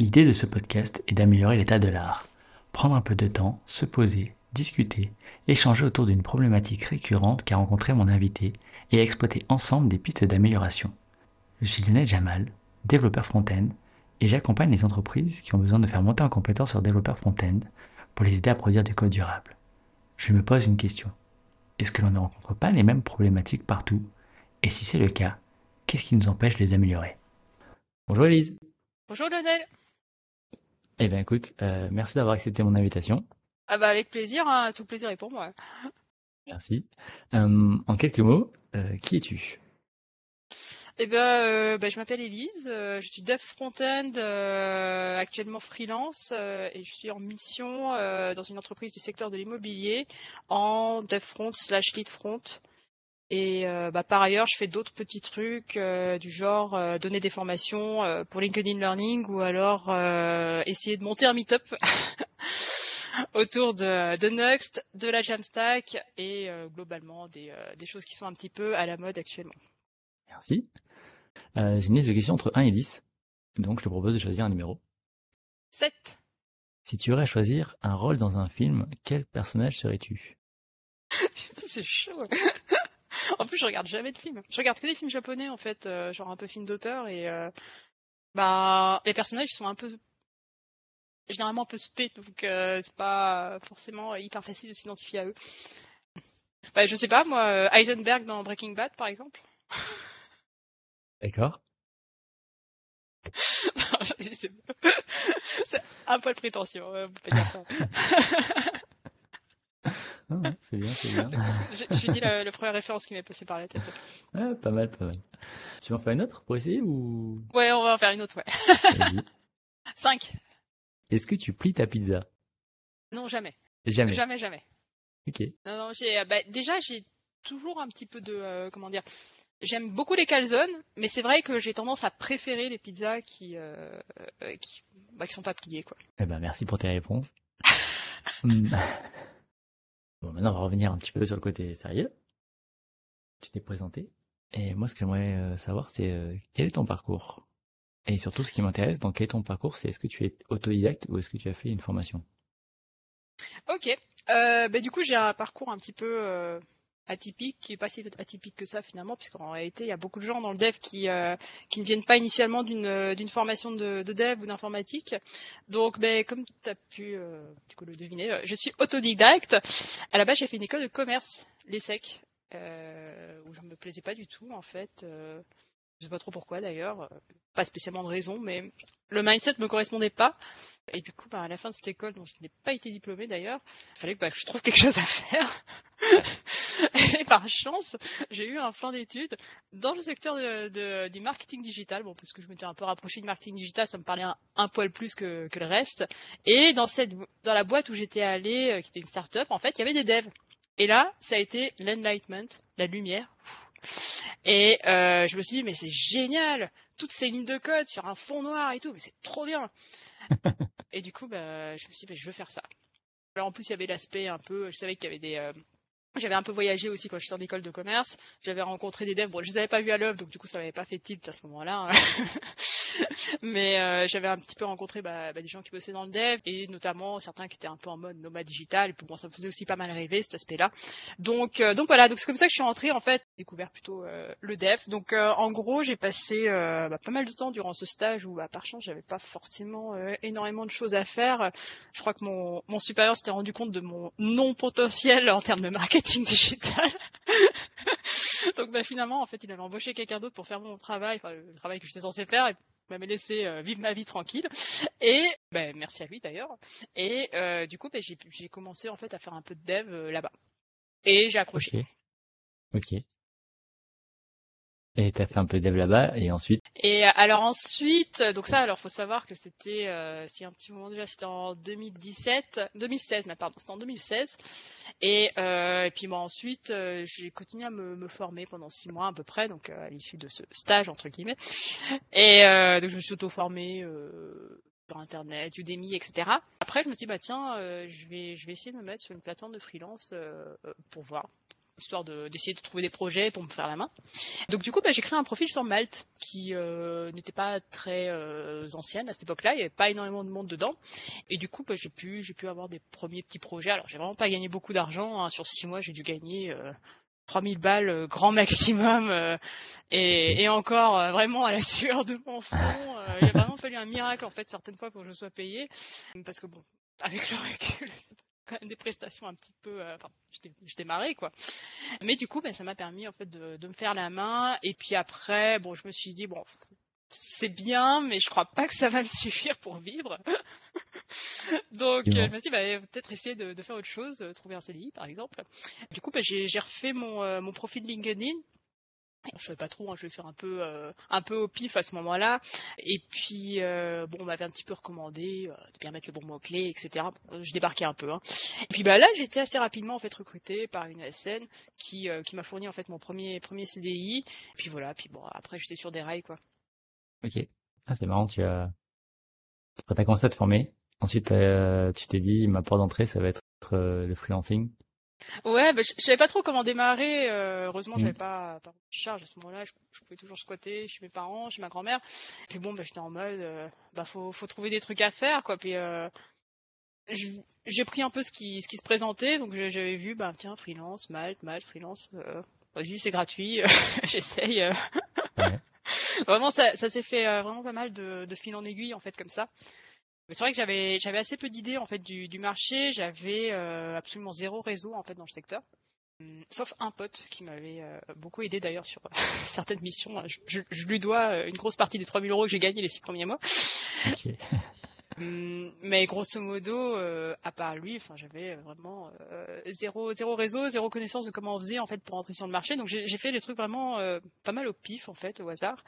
L'idée de ce podcast est d'améliorer l'état de l'art. Prendre un peu de temps, se poser, discuter, échanger autour d'une problématique récurrente qu'a rencontré mon invité et exploiter ensemble des pistes d'amélioration. Je suis Lionel Jamal, développeur front-end, et j'accompagne les entreprises qui ont besoin de faire monter en compétence leur développeur front-end pour les aider à produire du code durable. Je me pose une question. Est-ce que l'on ne rencontre pas les mêmes problématiques partout? Et si c'est le cas, qu'est-ce qui nous empêche de les améliorer? Bonjour Elise. Bonjour Lionel. Eh bien écoute, euh, merci d'avoir accepté mon invitation. Ah bah avec plaisir, hein, tout plaisir est pour moi. Merci. Euh, en quelques mots, euh, qui es-tu? Eh ben, euh, ben, je m'appelle Elise, euh, je suis dev front-end, euh, actuellement freelance, et je suis en mission dans une entreprise du secteur de l'immobilier en dev front slash lead front. Et bah, par ailleurs, je fais d'autres petits trucs du genre donner des formations pour LinkedIn Learning ou alors essayer de monter un meet-up autour de, de Next, de la Jamstack et globalement des, des choses qui sont un petit peu à la mode actuellement. Merci. Euh, j'ai une liste de questions entre 1 et 10. Donc, je te propose de choisir un numéro. 7. Si tu aurais à choisir un rôle dans un film, quel personnage serais-tu? C'est chaud. en plus, je regarde jamais de films. Je regarde que des films japonais, en fait, euh, genre un peu film d'auteur. Et euh, bah, les personnages sont un peu généralement un peu spé, donc euh, c'est pas forcément hyper facile de s'identifier à eux. Bah, je sais pas, moi, Heisenberg dans Breaking Bad, par exemple. D'accord. c'est un poil prétentieux, on peut pas dire ça. Ah, c'est bien, c'est bien. Je, suis dit la, première référence qui m'est passée par la tête. Ouais, pas mal, pas mal. Tu veux en faire une autre pour essayer ou? Ouais, on va en faire une autre, ouais. 5. Est-ce que tu plies ta pizza? Non, jamais. Jamais. Jamais, jamais. Ok. Non, non, j'ai, bah, déjà, j'ai toujours un petit peu de, euh, comment dire, J'aime beaucoup les calzones, mais c'est vrai que j'ai tendance à préférer les pizzas qui euh, euh qui, bah, qui sont pas pliées quoi. Eh ben merci pour tes réponses. Bon maintenant on va revenir un petit peu sur le côté sérieux. Tu t'es présenté et moi ce que j'aimerais euh, savoir c'est euh, quel est ton parcours? Et surtout ce qui m'intéresse dans quel est ton parcours c'est est-ce que tu es autodidacte ou est-ce que tu as fait une formation? Ok, euh, bah, du coup j'ai un parcours un petit peu atypique, qui est pas si atypique que ça finalement, puisqu'en réalité il y a beaucoup de gens dans le dev qui euh, qui ne viennent pas initialement d'une euh, d'une formation de, de, dev ou d'informatique. Donc, ben comme tu as pu euh, du coup le deviner, je suis autodidacte. À la base, j'ai fait une école de commerce, l'ESSEC, euh, où je me plaisais pas du tout en fait. Je sais pas trop pourquoi d'ailleurs, pas spécialement de raison, mais le mindset me correspondait pas. Et du coup, bah, à la fin de cette école, dont je n'ai pas été diplômée d'ailleurs, il fallait que bah, je trouve quelque chose à faire. et par chance, j'ai eu un fin d'études dans le secteur de, du marketing digital, bon, parce que je m'étais un peu rapproché du marketing digital, ça me parlait un, poil plus que, que, le reste. Et dans cette, dans la boîte où j'étais allée, euh, qui était une start-up, en fait, il y avait des devs. Et là, ça a été l'enlightenment, la lumière. Et euh, je me suis dit, mais c'est génial Toutes ces lignes de code sur un fond noir et tout, mais c'est trop bien Et du coup, bah, je me suis dit, bah, je veux faire ça. Alors en plus, il y avait l'aspect un peu, je savais qu'il y avait des... Euh, j'avais un peu voyagé aussi quand j'étais en école de commerce. J'avais rencontré des devs. Bon, je les avais pas vus à l'œuvre, donc du coup, ça m'avait pas fait tilt à ce moment-là. Mais euh, j'avais un petit peu rencontré bah, bah, des gens qui bossaient dans le dev et notamment certains qui étaient un peu en mode nomade digital. Et pour moi, ça me faisait aussi pas mal rêver cet aspect-là. Donc, euh, donc voilà. Donc c'est comme ça que je suis rentrée en fait, découvert plutôt euh, le dev. Donc en gros, j'ai passé bah, pas mal de temps durant ce stage où, bah, par chance, j'avais pas forcément énormément de choses à faire. Je crois que mon, mon supérieur s'était rendu compte de mon non potentiel en termes de marketing digital. donc bah, finalement, en fait, il avait embauché quelqu'un d'autre pour faire mon travail, enfin le travail que j'étais censé faire. M'avait laissé euh, vivre ma vie tranquille. Et ben, merci à lui d'ailleurs. Et euh, du coup, ben, j'ai commencé en fait à faire un peu de dev euh, là-bas. Et j'ai accroché. Et t'as fait un peu de dev là-bas et ensuite Et euh, alors ensuite, donc ça, alors faut savoir que c'était, euh, c'est un petit moment déjà, c'était en 2017, 2016, mais pardon, c'était en 2016. Et, euh, et puis moi ensuite, euh, j'ai continué à me, me, former pendant six mois à peu près, donc à l'issue de ce stage entre guillemets. Et donc je me suis auto-formée sur internet, Udemy, etc. Après, je me suis dit bah tiens, je vais je vais essayer de me mettre sur une plateforme de freelance pour voir histoire d'essayer de, trouver des projets pour me faire la main. Donc du coup, bah, j'ai créé un profil sur Malte qui euh, n'était pas très euh, ancienne à cette époque-là. Il n'y avait pas énormément de monde dedans. Et du coup, bah, j'ai pu j'ai pu avoir des premiers petits projets. Alors j'ai vraiment pas gagné beaucoup d'argent. Hein. Sur six mois, j'ai dû gagner euh, 3000 balles euh, grand maximum euh, et, et, encore euh, vraiment à la sueur de mon front. il a vraiment fallu un miracle en fait certaines fois pour que je sois payée parce que bon avec le recul quand même des prestations un petit peu enfin je démarrais quoi mais du coup ben, ça m'a permis en fait de, de me faire la main et puis après bon je me suis dit bon c'est bien, mais je crois pas que ça va me suffire pour vivre. Donc, euh, je me suis dit, bah, peut-être essayer de, de, faire autre chose, euh, trouver un CDI, par exemple. Du coup, bah, j'ai refait mon, euh, mon profil LinkedIn. Je savais pas trop, hein, je vais faire un peu un peu au pif à ce moment-là. Et puis bon, on m'avait un petit peu recommandé de bien mettre le bon mot clé, etc. Je débarquais un peu. Hein. Et puis bah là, j'étais assez rapidement en fait recruté par une SN qui qui m'a fourni en fait mon premier premier CDI. Et puis voilà, puis bon après j'étais sur des rails quoi. Ok. Ah, c'est marrant, tu as, quand t'as commencé à te former, ensuite, euh, tu t'es dit, ma porte d'entrée, ça va être euh, le freelancing. Ouais, bah, je, savais pas trop comment démarrer. Euh, heureusement, j'avais mm. pas, pas de charge à ce moment-là. Je, pouvais toujours squatter chez mes parents, chez ma grand-mère. Puis bon, bah, j'étais en mode, bah faut, faut trouver des trucs à faire, quoi. Puis j'ai pris un peu ce qui, ce qui se présentait. Donc j'avais vu, bah tiens, freelance, Malte, Malte, freelance. Vas-y, c'est gratuit. J'essaye. Ouais. vraiment, ça, ça s'est fait euh, vraiment pas mal de, de fil en aiguille en fait comme ça. Mais c'est vrai que j'avais j'avais assez peu d'idées en fait du, du marché. J'avais euh, absolument zéro réseau en fait dans le secteur. Hum, sauf un pote qui m'avait euh, beaucoup aidé d'ailleurs sur certaines missions. Je, je, lui dois une grosse partie des 3000 euros que j'ai gagné les six premiers mois. Okay. Hum, mais grosso modo, euh, à part lui, enfin, j'avais vraiment euh, zéro, zéro réseau, zéro connaissance de comment on faisait en fait pour entrer sur le marché. Donc j'ai fait des trucs vraiment euh, pas mal au pif en fait, au hasard.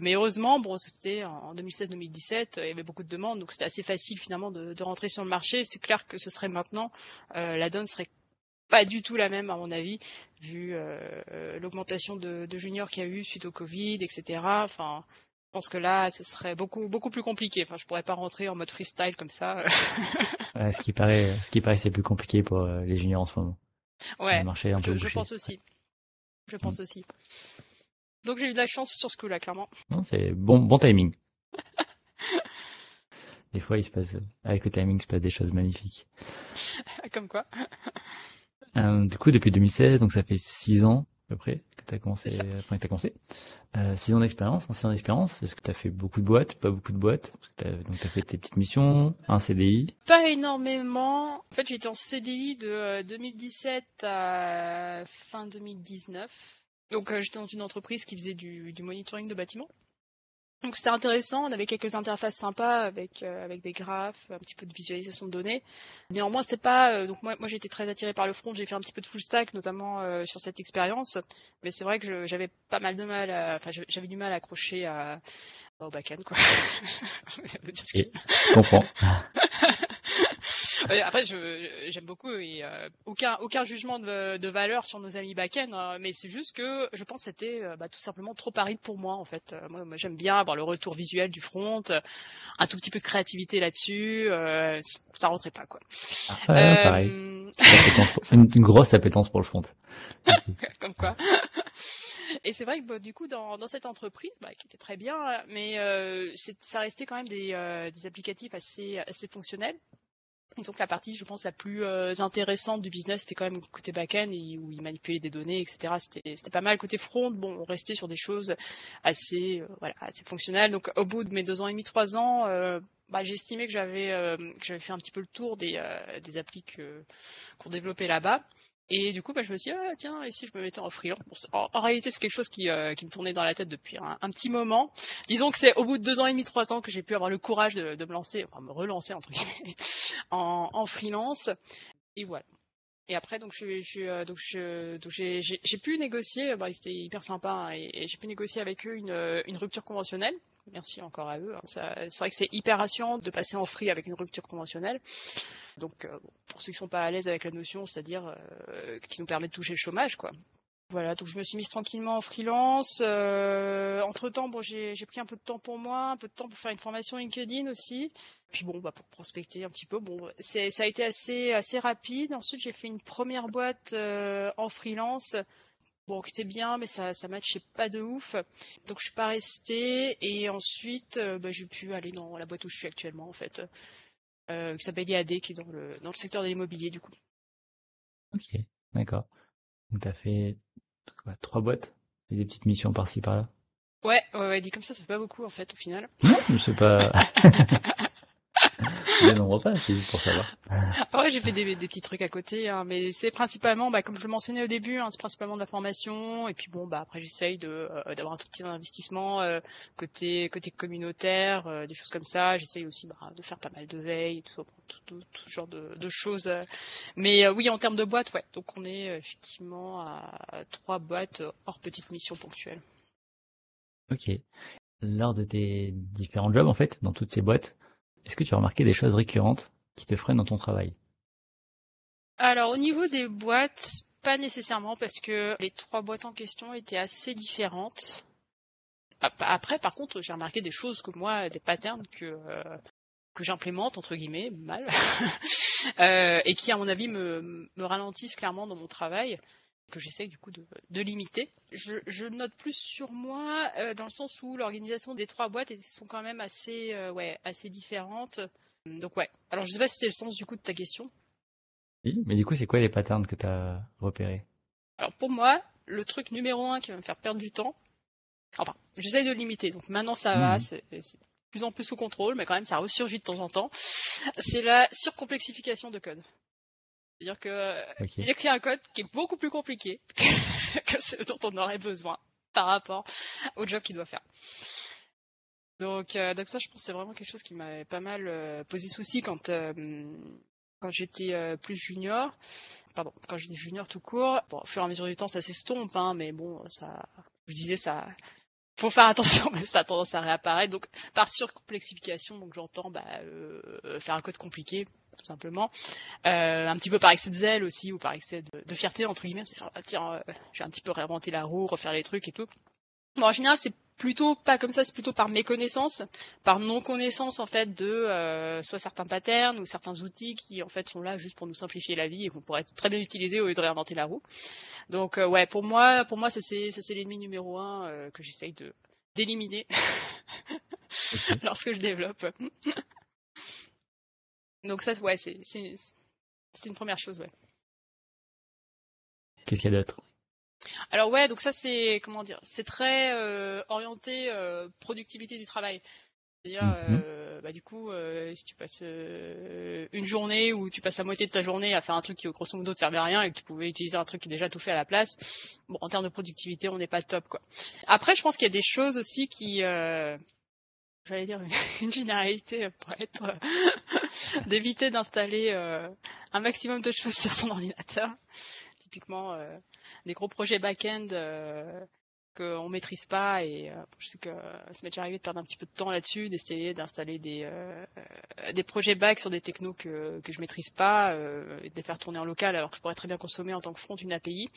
Mais heureusement, bon, c'était en 2016-2017, il y avait beaucoup de demandes, donc c'était assez facile finalement de, de, rentrer sur le marché. C'est clair que ce serait maintenant, la donne serait pas du tout la même à mon avis, vu l'augmentation de, de juniors qu'il y a eu suite au Covid, etc. Enfin, je pense que là, ce serait beaucoup beaucoup plus compliqué. Enfin, je pourrais pas rentrer en mode freestyle comme ça. ouais, ce qui paraît, ce qui paraît, c'est plus compliqué pour euh, les juniors en ce moment. Ouais. marché un peu je, pense aussi. Je pense mm. aussi. Donc j'ai eu de la chance sur ce coup-là, clairement. C'est bon, bon timing. des fois, il se passe, avec le timing, il se passe des choses magnifiques. Comme quoi. Euh, du coup, depuis 2016, donc ça fait six ans à peu près que tu as commencé, enfin, que as commencé. Euh, six ans d'expérience, ancienne expérience. Est-ce que tu as fait beaucoup de boîtes, pas beaucoup de boîtes? Donc tu as fait tes petites missions, un CDI Pas énormément. En fait, j'étais en CDI de 2017 euh, à fin 2019. Donc euh, j'étais dans une entreprise qui faisait du, du monitoring de bâtiments. Donc c'était intéressant, on avait quelques interfaces sympas avec euh, avec des graphes, un petit peu de visualisation de données. Néanmoins, c'était pas euh, donc moi moi j'étais très attiré par le front, j'ai fait un petit peu de full stack notamment euh, sur cette expérience, mais c'est vrai que j'avais pas mal de mal enfin j'avais du mal à accrocher à au back-end quoi. je comprends. après, j'aime beaucoup et euh, aucun aucun jugement de, de, valeur sur nos amis back-end, hein, mais c'est juste que je pense que c'était euh, bah, tout simplement trop aride pour moi en fait. Euh, moi, moi j'aime bien avoir le retour visuel du front, un tout petit peu de créativité là-dessus. Euh, ça rentrait pas quoi. Ah, pareil. une, une, grosse appétence pour le front. Comme quoi. Et c'est vrai que bah, du coup, dans, dans cette entreprise, bah, qui était très bien, mais euh, ça restait quand même des, euh, des applicatifs assez, assez fonctionnels. Donc la partie, je pense, la plus euh, intéressante du business, c'était quand même côté back-end où ils manipulaient des données, etc. C'était, pas mal côté front. Bon, on restait sur des choses assez, euh, voilà, assez fonctionnelles. Donc au bout de mes deux ans et demi, trois ans, euh, bah, que j'avais, que j'avais fait un petit peu le tour des, des applis qu'on développait là-bas. Et du coup, bah, je me suis dit, ah, tiens, et si je me mettais en freelance en, réalité, c'est quelque chose qui, euh, qui me tournait dans la tête depuis un, petit moment. Disons que c'est au bout de deux ans et demi, trois ans que j'ai pu avoir le courage de, de me lancer, enfin me relancer entre guillemets, en, en freelance. Et voilà. Et après, donc, je, je euh, donc, je, donc j'ai, j'ai, pu négocier. Bah, c'était hyper sympa, hein, et, j'ai pu négocier avec eux une, une rupture conventionnelle. Merci encore à eux. Hein. c'est vrai que c'est hyper rassurant de passer en free avec une rupture conventionnelle. Donc, euh, pour ceux qui sont pas à l'aise avec la notion, c'est-à-dire euh, qui nous permet de toucher le chômage, quoi. Voilà, donc je me suis mise tranquillement en freelance. Euh, entre temps, bon, j'ai pris un peu de temps pour moi, un peu de temps pour faire une formation LinkedIn aussi. Puis bon, bah pour prospecter un petit peu. Bon, ça a été assez assez rapide. Ensuite, j'ai fait une première boîte en freelance. Bon, qui était bien, mais ça ça matchait pas de ouf. Donc je suis pas restée. Et ensuite, euh, bah, j'ai pu aller dans la boîte où je suis actuellement en fait, euh, qui s'appelle IAD, qui est dans le dans le secteur de l'immobilier du coup. Ok, d'accord. Donc t'as fait trois boîtes et des petites missions par-ci par-là? Ouais, ouais, ouais, dit comme ça, ça fait pas beaucoup en fait au final. Non, je sais pas. je nombre pas, c'est juste pour savoir. Ah ouais, j'ai fait des, des, petits trucs à côté, hein, mais c'est principalement, bah, comme je le mentionnais au début, hein, c'est principalement de la formation, et puis bon, bah après j'essaye de euh, d'avoir un tout petit investissement euh, côté côté communautaire, euh, des choses comme ça. J'essaye aussi bah, de faire pas mal de veille, tout, tout, tout, tout genre de, de choses. Mais oui, en termes de boîtes, ouais. Donc on est effectivement à trois boîtes hors petites missions ponctuelles. Ok. Lors de tes différents jobs, en fait, dans toutes ces boîtes, est-ce que tu as remarqué des choses récurrentes qui te freinent dans ton travail? Alors au niveau des boîtes, pas nécessairement parce que les trois boîtes en question étaient assez différentes. Après, par contre, j'ai remarqué des choses que moi, des patterns que euh, que j'implémente entre guillemets mal euh, et qui, à mon avis, me, me ralentissent clairement dans mon travail que j'essaye du coup de, de limiter. Je, je, note plus sur moi euh, dans le sens où l'organisation des trois boîtes sont quand même assez, euh, ouais, assez différentes. Donc ouais. Alors je sais pas si c'était le sens du coup de ta question. Oui, mais du coup c'est quoi les patterns que tu as repérés? Alors pour moi, le truc numéro un qui va me faire perdre du temps, enfin j'essaye de limiter. Donc maintenant ça va, mhm. c'est de plus en plus sous contrôle, mais quand même ça ressurgit de temps en temps. C'est la surcomplexification de code. C'est-à-dire que il écrit un code qui est beaucoup plus compliqué que ce dont on aurait besoin par rapport au job qu'il doit faire. Donc, euh, donc ça, je pense, que c'est vraiment quelque chose qui m'a pas mal euh, posé souci quand euh, quand j'étais plus junior. Pardon, quand j'étais junior tout court. Bon, au fur et à mesure du temps, ça s'estompe, hein, mais bon, ça, je disais, ça, faut faire attention, mais ça a tendance à réapparaître. Donc, par surcomplexification, donc j'entends bah, faire un code compliqué tout simplement. Euh, un petit peu par excès de zèle aussi, ou par excès de, fierté, entre guillemets. C'est ah, tiens, euh, je vais un petit peu réinventer la roue, refaire les trucs et tout. Bon, en général, c'est plutôt pas comme ça, c'est plutôt par méconnaissance, par non-connaissance en fait de euh, soit certains patterns ou certains outils qui en fait sont là juste pour nous simplifier la vie et pourraient être très bien utilisés au lieu de réinventer la roue. Donc ouais, pour moi, pour moi, ça c'est ça c'est l'ennemi numéro un que j'essaye de d'éliminer lorsque je développe. Donc ça, ouais, c'est c'est une première chose, ouais. Qu'est-ce qu'il y a d'autre? Alors ouais, donc ça c'est comment dire, c'est très euh, orienté euh, productivité du travail. C'est-à-dire, mm-hmm. euh, bah, du coup, euh, si tu passes euh, une journée ou tu passes la moitié de ta journée à faire un truc qui grosso modo ne servait à rien et que tu pouvais utiliser un truc qui est déjà tout fait à la place, bon, en termes de productivité, on n'est pas top, quoi. Après, je pense qu'il y a des choses aussi qui, j'allais dire une généralité pour être euh, d'éviter d'installer euh, un maximum de choses sur son ordinateur. Typiquement euh, des gros projets back-end qu'on maîtrise pas et je sais que ça m'est déjà arrivé de perdre un petit peu de temps là-dessus, d'essayer d'installer des des projets back sur des technos que que je maîtrise pas et de les faire tourner en local alors que je pourrais très bien consommer en tant que front une API.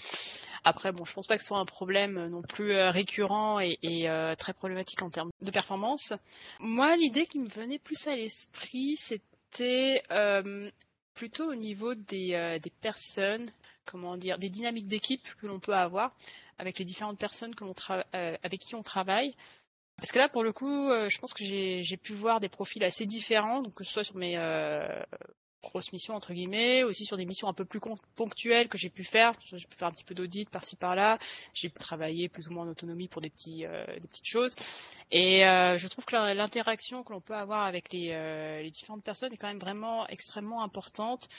Après bon, je pense pas que ce soit un problème non plus récurrent et, et très problématique en termes de performance. Moi, l'idée qui me venait plus à l'esprit, c'était plutôt au niveau des des personnes comment dire, des dynamiques d'équipe que l'on peut avoir avec les différentes personnes que euh, avec qui on travaille. Parce que là, pour le coup, euh, je pense que j'ai pu voir des profils assez différents, donc que ce soit sur mes euh, grosses missions entre guillemets, aussi sur des missions un peu plus ponctuelles que j'ai pu faire. J'ai pu faire un petit peu d'audit par-ci par-là. J'ai pu travailler plus ou moins en autonomie pour des petits, des petites choses. Et je trouve que l'interaction que l'on peut avoir avec les, les différentes personnes est quand même vraiment extrêmement importante,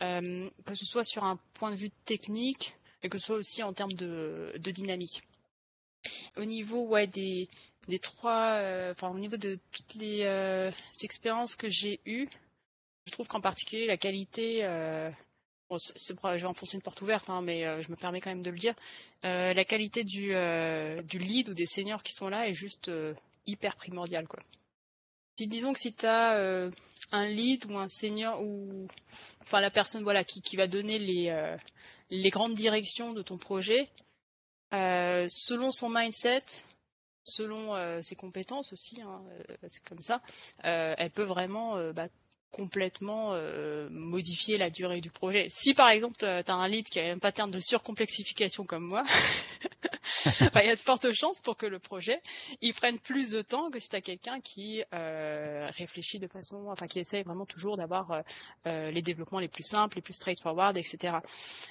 que ce soit sur un point de vue technique, et que ce soit aussi en termes de, dynamique. Au niveau des trois, euh, enfin au niveau de toutes les euh, expériences que j'ai eues, je trouve qu'en particulier la qualité, euh, bon, je vais enfoncer une porte ouverte, hein, mais je me permets quand même de le dire, la qualité du, du lead ou des seniors qui sont là est juste hyper primordiale. Quoi. Disons que si tu as un lead ou un senior ou enfin la personne voilà qui, qui va donner les les grandes directions de ton projet, selon son mindset, selon ses compétences aussi, hein, c'est comme ça, elle peut vraiment bah, complètement euh, modifier la durée du projet. Si par exemple tu as un lead qui a un pattern de surcomplexification comme moi, bah, il y a de fortes chances pour que le projet il prenne plus de temps que si tu as quelqu'un qui euh, réfléchit de façon, enfin qui essaie vraiment toujours d'avoir euh, les développements les plus simples, les plus straightforward, etc.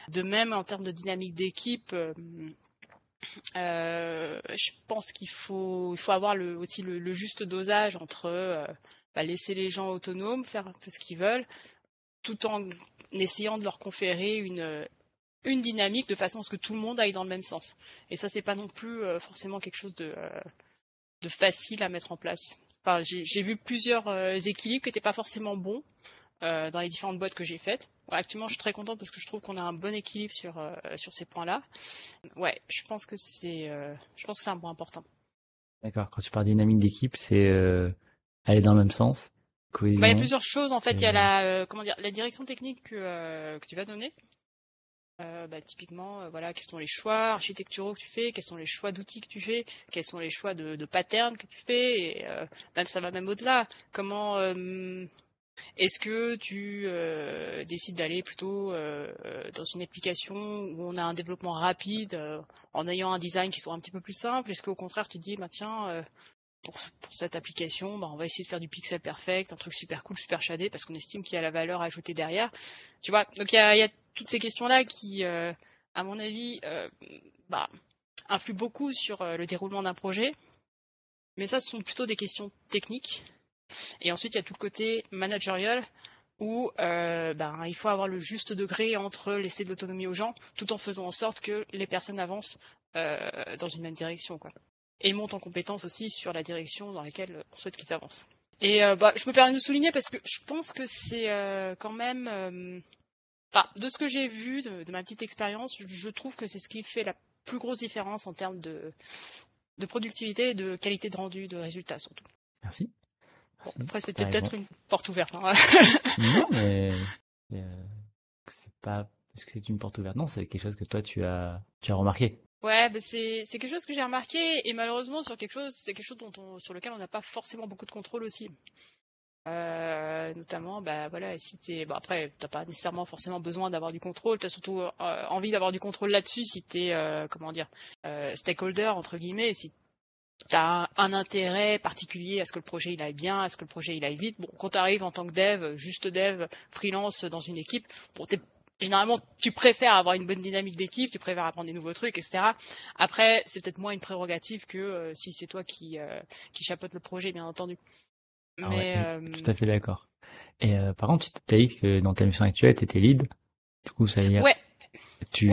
De même en termes de dynamique d'équipe. je pense qu'il faut, il faut avoir le, aussi le, le juste dosage entre bah, laisser les gens autonomes, faire un peu ce qu'ils veulent, tout en essayant de leur conférer une, une dynamique de façon à ce que tout le monde aille dans le même sens. Et ça, c'est pas non plus euh, forcément quelque chose de, euh, de facile à mettre en place. Enfin, j'ai vu plusieurs euh, équilibres qui n'étaient pas forcément bons dans les différentes boîtes que j'ai faites. actuellement, je suis très contente parce que je trouve qu'on a un bon équilibre sur sur ces points-là. Ouais, je pense que c'est je pense que c'est un point important. D'accord. Quand tu parles dynamique d'équipe, c'est aller dans le même sens bah, il y a plusieurs choses en fait. Il y a la euh, comment dire la direction technique que, euh, que tu vas donner. Euh, bah, typiquement, euh, voilà, quels sont les choix architecturaux que tu fais, quels sont les choix d'outils que tu fais, quels sont les choix de, de patterns que tu fais, et même ça va même au-delà. Comment est-ce que tu décides d'aller plutôt dans une application où on a un développement rapide en ayant un design qui soit un petit peu plus simple? Est-ce qu'au contraire tu dis, bah tiens, pour, cette application, bah, on va essayer de faire du pixel perfect, un truc super cool, super shadé, parce qu'on estime qu'il y a la valeur ajoutée derrière. Tu vois, donc il y a, toutes ces questions-là qui, euh, à mon avis, euh, bah, influent beaucoup sur euh, le déroulement d'un projet. Mais ça, ce sont plutôt des questions techniques. Et ensuite, il y a tout le côté managerial où bah, il faut avoir le juste degré entre laisser de l'autonomie aux gens, tout en faisant en sorte que les personnes avancent dans une même direction. Quoi et monte en compétence aussi sur la direction dans laquelle on souhaite qu'ils avancent. Et euh, bah, je me permets de souligner parce que je pense que c'est euh, quand même, euh, enfin, de ce que j'ai vu, de, ma petite expérience, je, trouve que c'est ce qui fait la plus grosse différence en termes de, de productivité et de qualité de rendu, de résultats surtout. Merci. après, c'était peut-être une porte ouverte. Hein. non, mais c'est pas parce que c'est une porte ouverte? Non, c'est quelque chose que toi tu as tu as remarqué. Ouais, bah c'est quelque chose que j'ai remarqué et malheureusement sur quelque chose c'est quelque chose dont on, sur lequel on n'a pas forcément beaucoup de contrôle aussi. Euh, notamment, bah voilà, si t'es, bah après, t'as pas nécessairement forcément besoin d'avoir du contrôle, t'as surtout euh, envie d'avoir du contrôle là-dessus si t'es, euh, comment dire, euh, stakeholder entre guillemets, si t'as un, intérêt particulier à ce que le projet il aille bien, à ce que le projet il aille vite. Bon, quand t'arrives en tant que dev, juste dev, freelance dans une équipe, bon, t'es généralement, tu préfères avoir une bonne dynamique d'équipe, tu préfères apprendre des nouveaux trucs, etc. Après, c'est peut-être moins une prérogative que euh, si c'est toi qui euh, qui chapeaute le projet, bien entendu. Ah Mais euh, tout à fait d'accord. Et par contre, tu as dit que dans ta mission actuelle, tu étais lead. Du coup, ça veut dire ouais. tu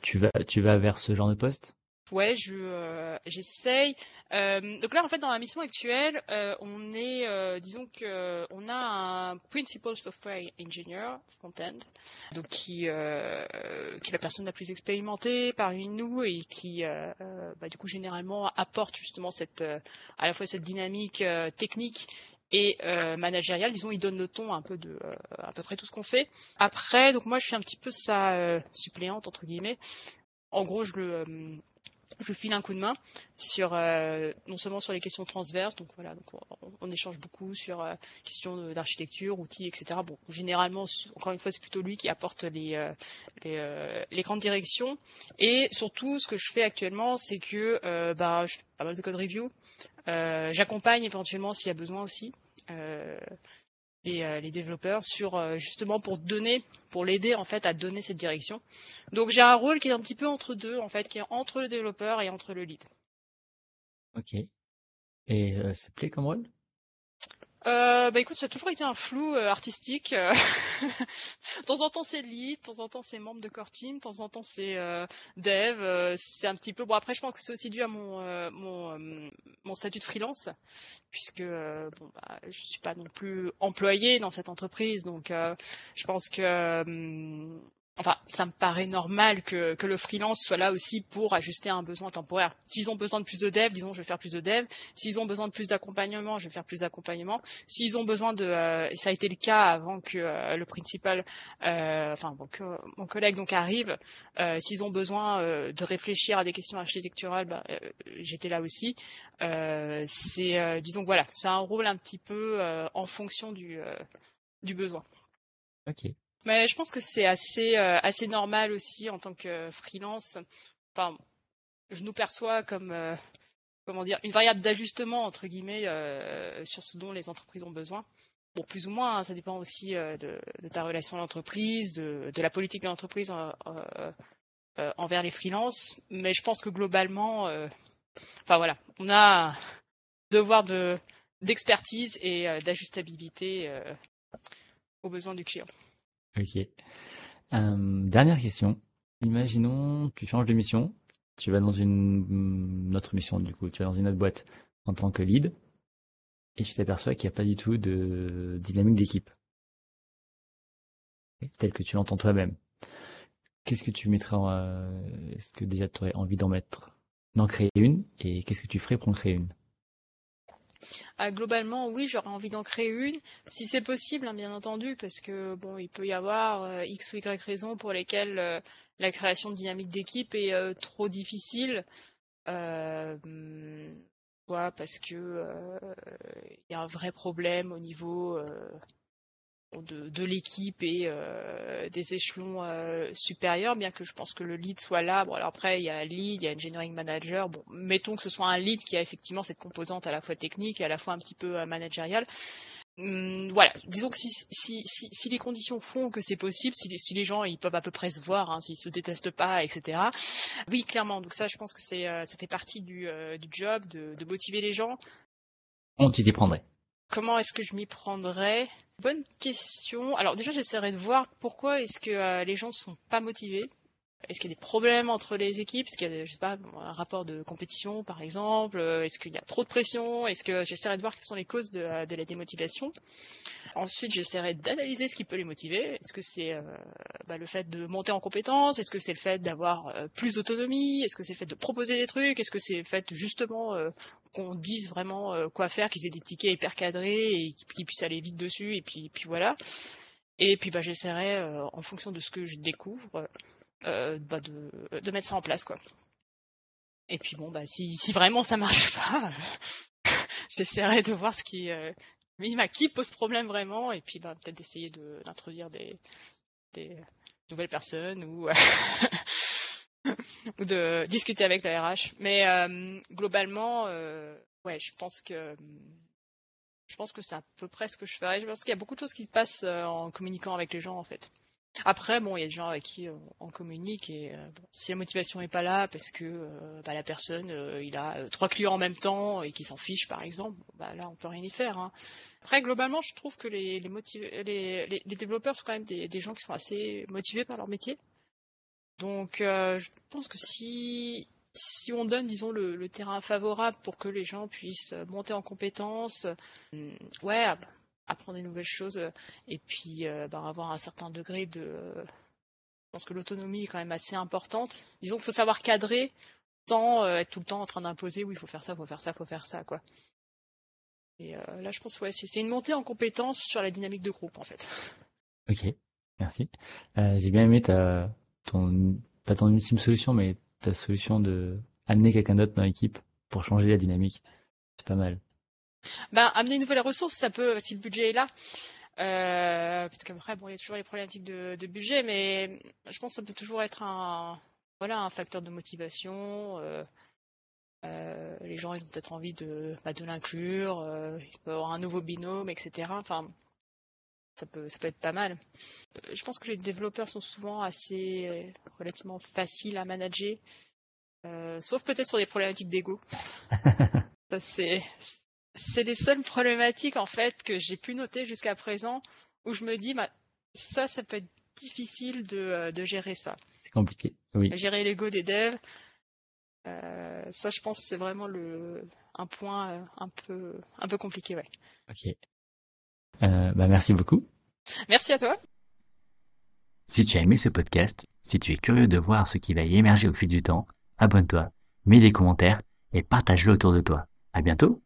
tu vas tu vas vers ce genre de poste? Ouais, je euh, j'essaye. Euh, donc là, en fait, dans la mission actuelle, euh, on est, euh, disons que on a un principal software engineer front-end, donc qui euh, qui est la personne la plus expérimentée parmi nous et qui, bah, du coup, généralement apporte justement cette à la fois cette dynamique technique et euh, managériale. Disons, il donne le ton un peu de à peu près tout ce qu'on fait. Après, donc moi, je suis un petit peu sa suppléante entre guillemets. En gros, je le je file un coup de main sur euh, non seulement sur les questions transverses, donc voilà, donc on, échange beaucoup sur euh, questions d'architecture, outils, etc. Bon, généralement, encore une fois, c'est plutôt lui qui apporte les euh, les, les, grandes directions. Et surtout, ce que je fais actuellement, c'est que bah, je fais pas mal de code review. J'accompagne éventuellement s'il y a besoin aussi. Euh, les, développeurs sur euh, justement pour donner, pour l'aider en fait à donner cette direction. Donc j'ai un rôle qui est un petit peu entre deux en fait, qui est entre le développeur et entre le lead. Ok. Et euh, ça te plaît comme rôle? Euh, bah écoute, ça a toujours été un flou euh, artistique. Euh. de temps en temps c'est lead, de temps en temps c'est membre de core team, de temps en temps c'est euh, dev. c'est un petit peu bon. Après, je pense que c'est aussi dû à mon mon, mon statut de freelance, puisque bon bah je suis pas non plus employé dans cette entreprise, donc je pense que enfin, ça me paraît normal que, que le freelance soit là aussi pour ajuster un besoin temporaire. S'ils ont besoin de plus de dev, disons, je vais faire plus de dev. S'ils ont besoin de plus d'accompagnement, je vais faire plus d'accompagnement. S'ils ont besoin de, euh, ça a été le cas avant que euh, le principal, euh, enfin, bon, que mon collègue donc arrive, s'ils ont besoin de réfléchir à des questions architecturales, bah, j'étais là aussi. c'est, disons, voilà, c'est un rôle un petit peu en fonction du, du besoin. Ok. Je pense que c'est assez euh, assez normal aussi en tant que freelance. Enfin, je nous perçois comme euh, comment dire une variable d'ajustement entre guillemets euh, sur ce dont les entreprises ont besoin. Bon, plus ou moins, hein, ça dépend aussi de, ta relation à l'entreprise, de, la politique de l'entreprise envers les freelances. Mais je pense que globalement, enfin voilà, on a un devoir de d'expertise et d'ajustabilité aux besoins du client. Ok. Euh, dernière question. Imaginons, tu changes de mission, tu vas dans une, autre mission du coup, tu vas dans une autre boîte en tant que lead, et tu t'aperçois qu'il n'y a pas du tout de dynamique d'équipe, telle que tu l'entends toi-même. Qu'est-ce que tu mettrais en, euh, Est-ce que déjà tu aurais envie d'en mettre, d'en créer une, et qu'est-ce que tu ferais pour en créer une? Ah, globalement, oui, j'aurais envie d'en créer une, si c'est possible, hein, bien entendu, parce que bon, il peut y avoir euh, x ou y raisons pour lesquelles euh, la création de dynamique d'équipe est euh, trop difficile. soit parce que il y a un vrai problème au niveau de, l'équipe et euh, des échelons euh, supérieurs, bien que je pense que le lead soit là. Bon, alors après, il y a lead, il y a engineering manager. Bon, mettons que ce soit un lead qui a effectivement cette composante à la fois technique et à la fois un petit peu euh, managériale. Hum, voilà, disons que si, les conditions font que c'est possible, si les, gens ils peuvent à peu près se voir, hein, s'ils se détestent pas, etc. Oui, clairement. Donc ça, je pense que ça fait partie du, du job de, de motiver les gens. On t'y prendrait. Comment est-ce que je m'y prendrais? Bonne question. Alors déjà, j'essaierai de voir pourquoi est-ce que euh, les gens ne sont pas motivés. Est-ce qu'il y a des problèmes entre les équipes? Est-ce qu'il y a, je sais pas, un rapport de compétition, par exemple? Est-ce qu'il y a trop de pression? Est-ce que j'essaierai de voir quelles sont les causes de, euh, la démotivation? Ensuite, j'essaierai d'analyser ce qui peut les motiver. Est-ce que c'est euh, bah, le fait de monter en compétence? Est-ce que c'est le fait d'avoir euh, plus d'autonomie? Est-ce que c'est le fait de proposer des trucs? Est-ce que c'est le fait justement euh, qu'on dise vraiment quoi faire, qu'ils aient des tickets hyper cadrés et qu'ils puissent aller vite dessus Et puis, puis voilà. Et puis bah, j'essaierai, en fonction de ce que je découvre, bah, de, de mettre ça en place, quoi. Et puis bon, bah si, si vraiment ça marche pas, j'essaierai de voir ce qui, mais qui pose problème vraiment. Et puis bah, peut-être d'essayer d'introduire des, des nouvelles personnes ou ou de discuter avec la RH mais euh, globalement euh, ouais je pense que je pense que c'est à peu près ce que je ferais. Je pense qu'il y a beaucoup de choses qui se passent euh, en communiquant avec les gens en fait après, bon, il y a des gens avec qui on communique et euh, si la motivation est pas là parce que euh, bah, la personne, euh, il a trois clients en même temps et qui s'en fiche, par exemple, bah, là, on peut rien y faire. Hein. Après, globalement, je trouve que les, les, les, les, développeurs sont quand même des, des, gens qui sont assez motivés par leur métier. Donc, je pense que si si on donne, disons, le, le, terrain favorable pour que les gens puissent monter en compétences, ouais, apprendre des nouvelles choses euh, et puis euh, ben, avoir un certain degré de je pense que l'autonomie est quand même assez importante. Disons qu'il faut savoir cadrer sans euh, être tout le temps en train d'imposer oui il faut faire ça, il faut faire ça, il faut faire ça quoi. Et là je pense ouais c'est une montée en compétence sur la dynamique de groupe en fait. Ok, merci. J'ai bien aimé ta pas ton ultime solution mais ta solution de amener quelqu'un d'autre dans l'équipe pour changer la dynamique. C'est pas mal. Ben, amener une nouvelle ressource, ça peut, si le budget est là. Euh, parce qu'après, bon, il y a toujours les problématiques de, de, budget, mais je pense que ça peut toujours être un, voilà, un facteur de motivation. Euh, euh, les gens, ils ont peut-être envie de, bah, de l'inclure. Euh, il peut avoir un nouveau binôme, etc. Enfin, ça peut, ça peut être pas mal. Je pense que les développeurs sont souvent assez relativement faciles à manager, sauf peut-être sur des problématiques d'ego. ça c'est c'est les seules problématiques en fait que j'ai pu noter jusqu'à présent où je me dis bah, ça ça peut être difficile de, euh, de gérer ça. C'est compliqué. Oui. Gérer l'ego des devs. Euh, ça je pense c'est vraiment le un point euh, un peu un peu compliqué ouais. OK. bah merci beaucoup. Merci à toi. Si tu as aimé ce podcast, si tu es curieux de voir ce qui va y émerger au fil du temps, abonne-toi, mets des commentaires et partage-le autour de toi. À bientôt!